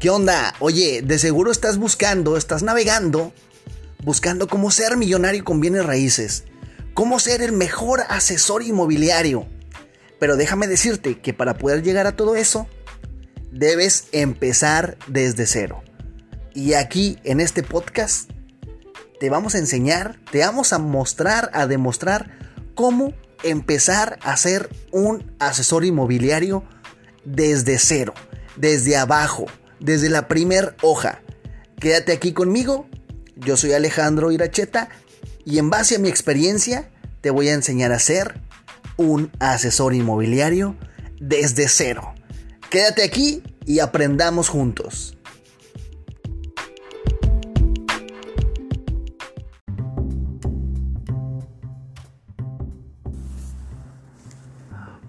¿Qué onda? Oye, de seguro estás buscando, estás navegando, buscando cómo ser millonario con bienes raíces, cómo ser el mejor asesor inmobiliario. Pero déjame decirte que para poder llegar a todo eso, debes empezar desde cero. Y aquí en este podcast te vamos a enseñar, te vamos a mostrar, a demostrar cómo empezar a ser un asesor inmobiliario desde cero, desde abajo, desde la primer hoja. Quédate aquí conmigo. Yo soy Alejandro Iracheta y en base a mi experiencia te voy a enseñar a ser un asesor inmobiliario desde cero. Quédate aquí y aprendamos juntos.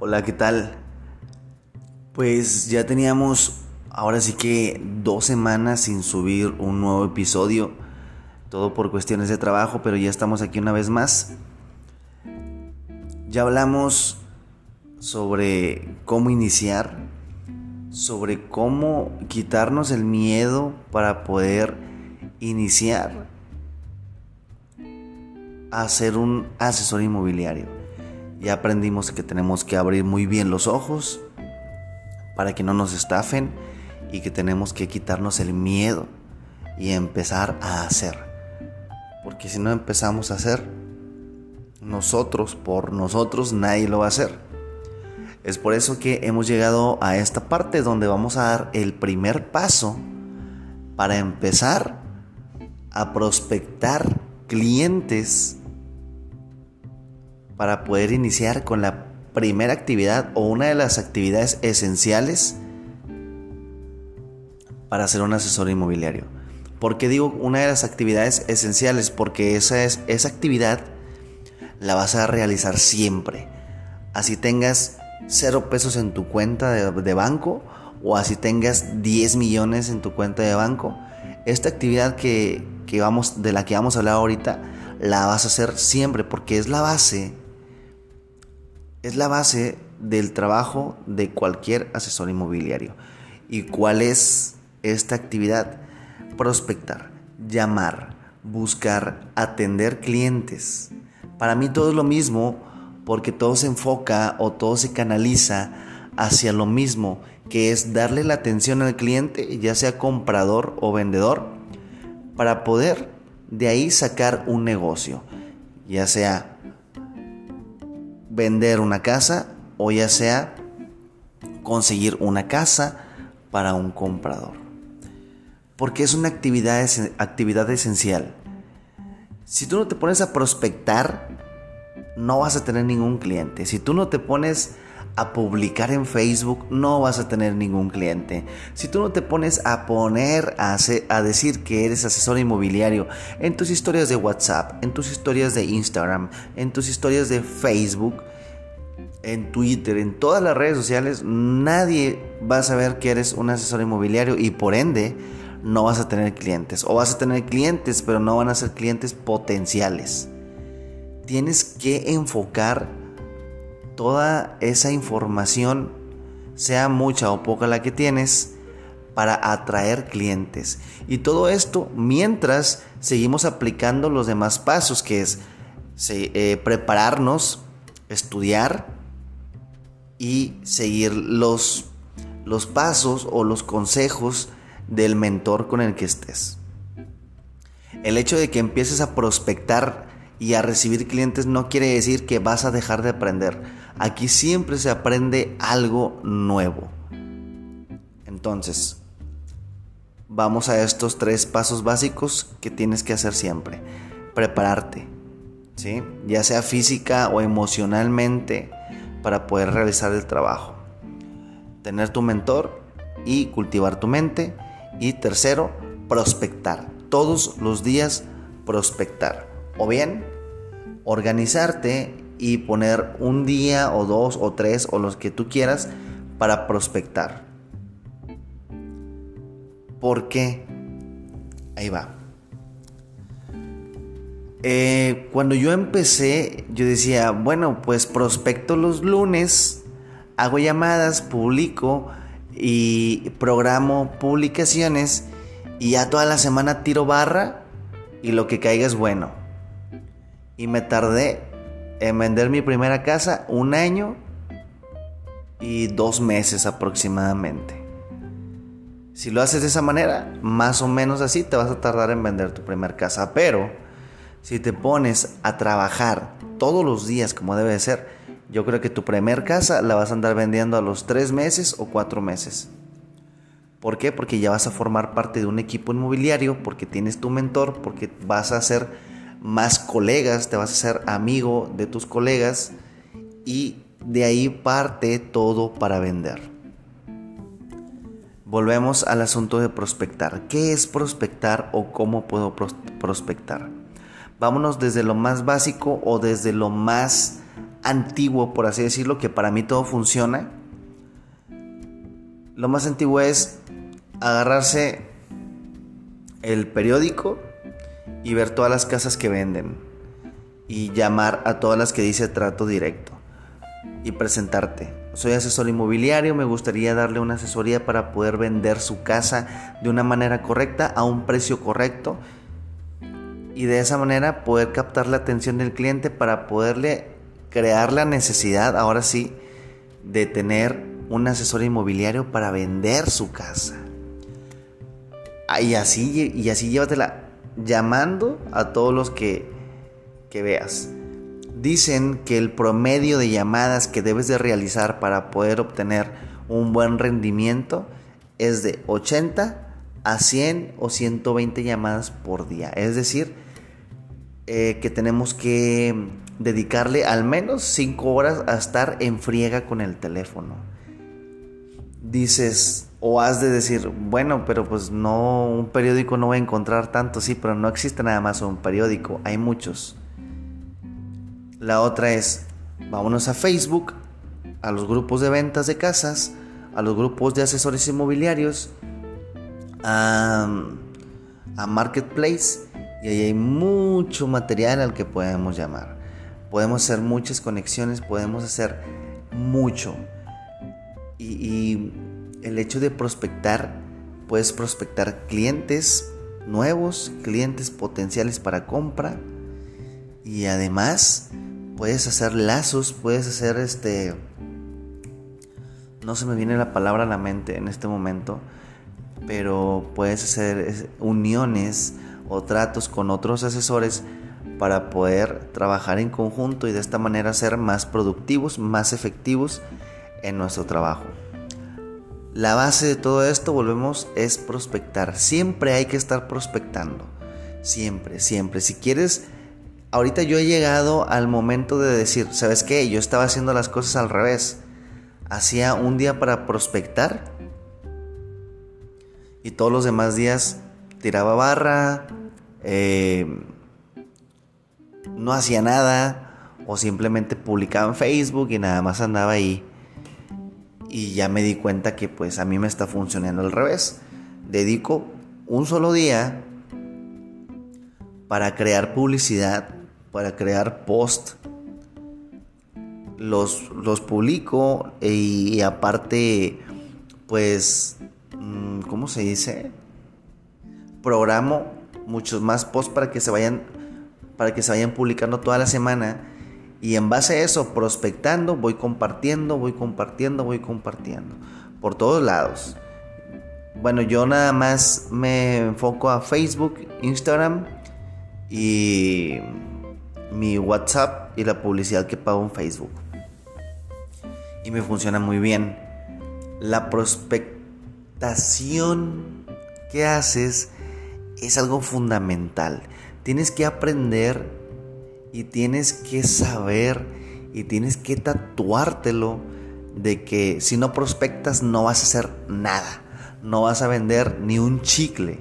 Hola, ¿qué tal? Pues ya teníamos ahora sí que dos semanas sin subir un nuevo episodio, todo por cuestiones de trabajo, pero ya estamos aquí una vez más. Ya hablamos sobre cómo iniciar, sobre cómo quitarnos el miedo para poder iniciar a ser un asesor inmobiliario. Ya aprendimos que tenemos que abrir muy bien los ojos para que no nos estafen y que tenemos que quitarnos el miedo y empezar a hacer. Porque si no empezamos a hacer, nosotros, por nosotros, nadie lo va a hacer. Es por eso que hemos llegado a esta parte donde vamos a dar el primer paso para empezar a prospectar clientes para poder iniciar con la primera actividad o una de las actividades esenciales para ser un asesor inmobiliario. ¿Por qué digo una de las actividades esenciales? Porque esa, es, esa actividad la vas a realizar siempre. Así tengas cero pesos en tu cuenta de, de banco o así tengas 10 millones en tu cuenta de banco. Esta actividad que, que vamos, de la que vamos a hablar ahorita la vas a hacer siempre porque es la base es la base del trabajo de cualquier asesor inmobiliario. ¿Y cuál es esta actividad? Prospectar, llamar, buscar, atender clientes. Para mí todo es lo mismo porque todo se enfoca o todo se canaliza hacia lo mismo, que es darle la atención al cliente, ya sea comprador o vendedor, para poder de ahí sacar un negocio, ya sea vender una casa o ya sea conseguir una casa para un comprador. Porque es una actividad, actividad esencial. Si tú no te pones a prospectar, no vas a tener ningún cliente. Si tú no te pones a publicar en Facebook, no vas a tener ningún cliente. Si tú no te pones a poner a, a, decir que eres asesor inmobiliario en tus historias de WhatsApp, en tus historias de Instagram, en tus historias de Facebook, en Twitter, en todas las redes sociales, nadie va a saber que eres un asesor inmobiliario y por ende no vas a tener clientes. O vas a tener clientes, pero no van a ser clientes potenciales. Tienes que enfocar toda esa información, sea mucha o poca la que tienes, para atraer clientes. Y todo esto mientras seguimos aplicando los demás pasos, que es eh, prepararnos, estudiar y seguir los, los pasos o los consejos del mentor con el que estés. El hecho de que empieces a prospectar y a recibir clientes no quiere decir que vas a dejar de aprender. Aquí siempre se aprende algo nuevo. Entonces, vamos a estos tres pasos básicos que tienes que hacer siempre. Prepararte, ¿sí? ya sea física o emocionalmente, para poder realizar el trabajo. Tener tu mentor y cultivar tu mente. Y tercero, prospectar. Todos los días prospectar. O bien, organizarte y poner un día o dos o tres o los que tú quieras para prospectar. ¿Por qué? Ahí va. Eh, cuando yo empecé, yo decía, bueno, pues prospecto los lunes, hago llamadas, publico y programo publicaciones y ya toda la semana tiro barra y lo que caiga es bueno. Y me tardé en vender mi primera casa un año y dos meses aproximadamente. Si lo haces de esa manera, más o menos así, te vas a tardar en vender tu primera casa. Pero si te pones a trabajar todos los días como debe de ser, yo creo que tu primer casa la vas a andar vendiendo a los tres meses o cuatro meses. ¿Por qué? Porque ya vas a formar parte de un equipo inmobiliario, porque tienes tu mentor, porque vas a ser más colegas, te vas a ser amigo de tus colegas y de ahí parte todo para vender. Volvemos al asunto de prospectar. ¿Qué es prospectar o cómo puedo prospectar? Vámonos desde lo más básico o desde lo más antiguo, por así decirlo, que para mí todo funciona. Lo más antiguo es agarrarse el periódico y ver todas las casas que venden y llamar a todas las que dice trato directo y presentarte. Soy asesor inmobiliario, me gustaría darle una asesoría para poder vender su casa de una manera correcta a un precio correcto y de esa manera poder captar la atención del cliente para poderle crear la necesidad, ahora sí, de tener un asesor inmobiliario para vender su casa. Ah, y así, y así llévatela llamando a todos los que, que veas. Dicen que el promedio de llamadas que debes de realizar para poder obtener un buen rendimiento es de 80 a 100 o 120 llamadas por día. Es decir, eh, que tenemos que dedicarle al menos 5 horas a estar en friega con el teléfono. Dices, o has de decir, bueno, pero pues no, un periódico no voy a encontrar tanto, sí, pero no existe nada más un periódico, hay muchos. La otra es, vámonos a Facebook, a los grupos de ventas de casas, a los grupos de asesores inmobiliarios, a, a Marketplace, y ahí hay mucho material al que podemos llamar. Podemos hacer muchas conexiones, podemos hacer mucho. Y, el hecho de prospectar, puedes prospectar clientes nuevos, clientes potenciales para compra. Y además puedes hacer lazos, puedes hacer este... No se me viene la palabra a la mente en este momento, pero puedes hacer uniones o tratos con otros asesores para poder trabajar en conjunto y de esta manera ser más productivos, más efectivos en nuestro trabajo. La base de todo esto, volvemos, es prospectar. Siempre hay que estar prospectando. Siempre, siempre. Si quieres, ahorita yo he llegado al momento de decir, ¿sabes qué? Yo estaba haciendo las cosas al revés. Hacía un día para prospectar y todos los demás días tiraba barra, eh, no hacía nada o simplemente publicaba en Facebook y nada más andaba ahí. Y ya me di cuenta que pues a mí me está funcionando al revés. Dedico un solo día para crear publicidad, para crear post. Los, los publico y, aparte pues, mm, ¿cómo se dice? Programo muchos más posts para que se vayan para que se vayan publicando toda la semana. Y en base a eso prospectando voy compartiendo voy compartiendo voy compartiendo. Por todos lados. Bueno yo nada más me enfoco a Facebook Instagram y mi WhatsApp y la publicidad que pago en Facebook. Y me funciona muy bien. La prospectación que haces es algo fundamental. Tienes que aprender y tienes que saber y tienes que tatuártelo de que si no prospectas no vas a hacer nada, no vas a vender ni un chicle.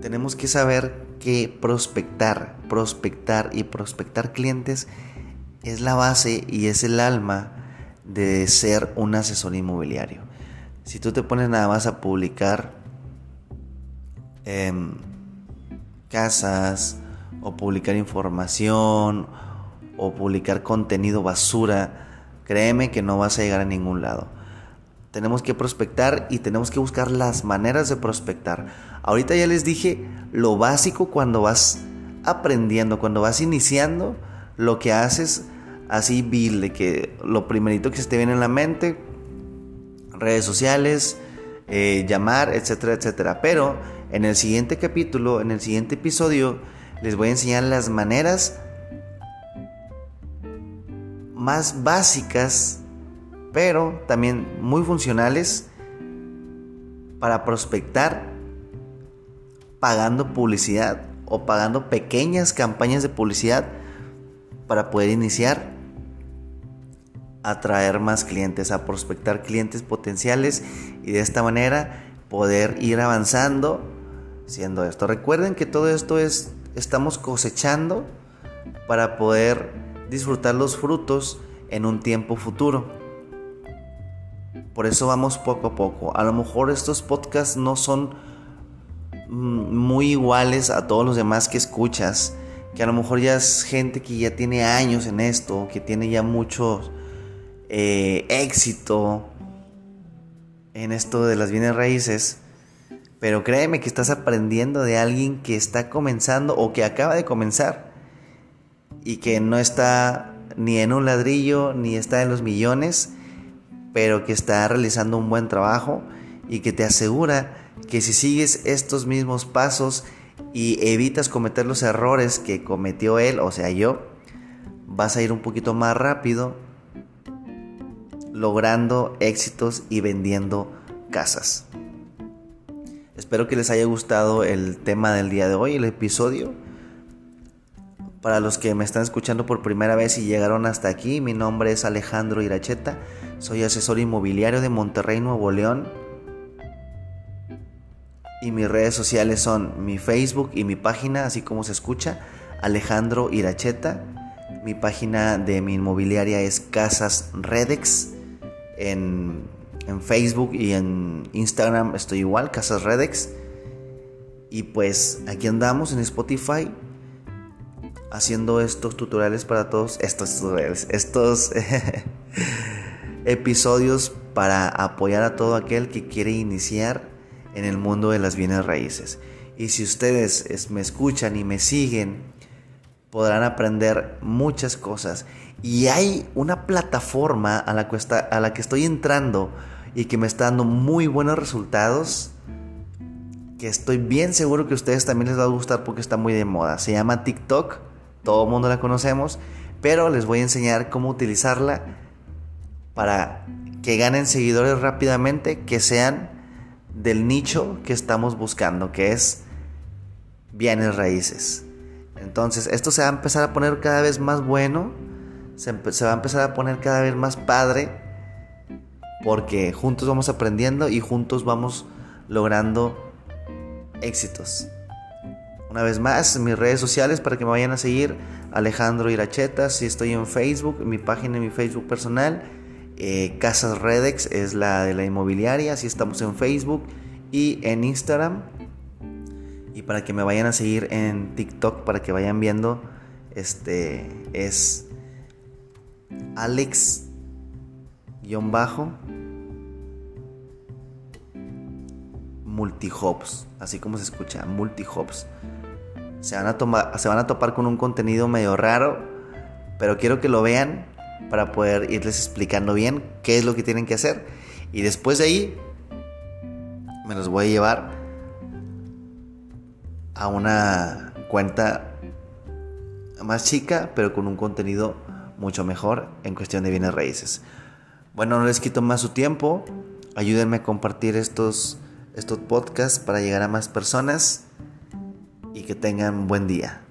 Tenemos que saber que prospectar, prospectar y prospectar clientes es la base y es el alma de ser un asesor inmobiliario. Si tú te pones nada más a publicar Em, casas o publicar información o publicar contenido basura, créeme que no vas a llegar a ningún lado. tenemos que prospectar y tenemos que buscar las maneras de prospectar. Ahorita ya les dije lo básico cuando vas aprendiendo, cuando vas iniciando, lo que haces así vil, que lo primerito que se te viene en la mente, redes sociales, eh, llamar, etcétera, etcétera. Pero en el siguiente capítulo, en el siguiente episodio, les voy a enseñar las maneras más básicas pero también muy funcionales para prospectar pagando publicidad o pagando pequeñas campañas de publicidad para poder iniciar a atraer más clientes, a prospectar clientes potenciales y de esta manera poder ir avanzando siendo esto. Recuerden que todo esto es estamos cosechando para poder disfrutar los frutos en un tiempo futuro. Por eso vamos poco a poco. A lo mejor estos podcasts no son mm, muy iguales a todos los demás que escuchas. Que a lo mejor ya es gente que ya tiene años en esto, que tiene ya mucho eh, éxito en esto de las bienes raíces. Pero créeme que estás aprendiendo de alguien que está comenzando o que acaba de comenzar y que no está ni en un ladrillo ni está en los millones pero que está realizando un buen trabajo y que te asegura que si sigues estos mismos pasos y evitas cometer los errores que cometió él, o sea yo, vas a ir un poquito más rápido logrando éxitos y vendiendo casas. Espero que les haya gustado el tema del día de hoy, el episodio. Para los que me están escuchando por primera vez y llegaron hasta aquí, mi nombre es Alejandro Iracheta. Soy asesor inmobiliario de Monterrey, Nuevo León. Y mis redes sociales son mi Facebook y mi página, así como se escucha, Alejandro Iracheta. Mi página de mi inmobiliaria es Casas Redex. En, en Facebook y en Instagram estoy igual, Casas Redex. Y pues aquí andamos en Spotify haciendo estos tutoriales para todos. Estos tutoriales, estos episodios para apoyar a todo aquel que quiere iniciar en el mundo de las bienes raíces. Y si ustedes me escuchan y me siguen, podrán aprender muchas cosas. Y hay una plataforma a la, a la que estoy entrando y que me está dando muy buenos resultados. Que estoy bien seguro que a ustedes también les va a gustar porque está muy de moda. Se llama TikTok. Todo el mundo la conocemos. Pero les voy a enseñar cómo utilizarla para que ganen seguidores rápidamente, que sean del nicho que estamos buscando, que es bienes raíces. Entonces, esto se va a empezar a poner cada vez más bueno, se, va a empezar a poner cada vez más padre, porque juntos vamos aprendiendo y juntos vamos logrando éxitos. Una vez más, mis redes sociales para que me vayan a seguir, Alejandro Iracheta, si estoy en Facebook, mi página y mi Facebook personal eh, Casas Redex es la de la inmobiliaria, así estamos en Facebook y en Instagram. Y para que me vayan a seguir en TikTok, para que vayan viendo, este es Alex bajo multihops, así como se escucha, multihops. Se van, a se van a topar con un contenido medio raro, pero quiero que lo vean para poder irles explicando bien qué es lo que tienen que hacer. Y después de ahí me los voy a llevar a una cuenta más chica, pero con un contenido mucho mejor en cuestión de bienes raíces. Bueno, no les quito más su tiempo. Ayúdenme a compartir estos, estos podcasts para llegar a más personas y que tengan buen día.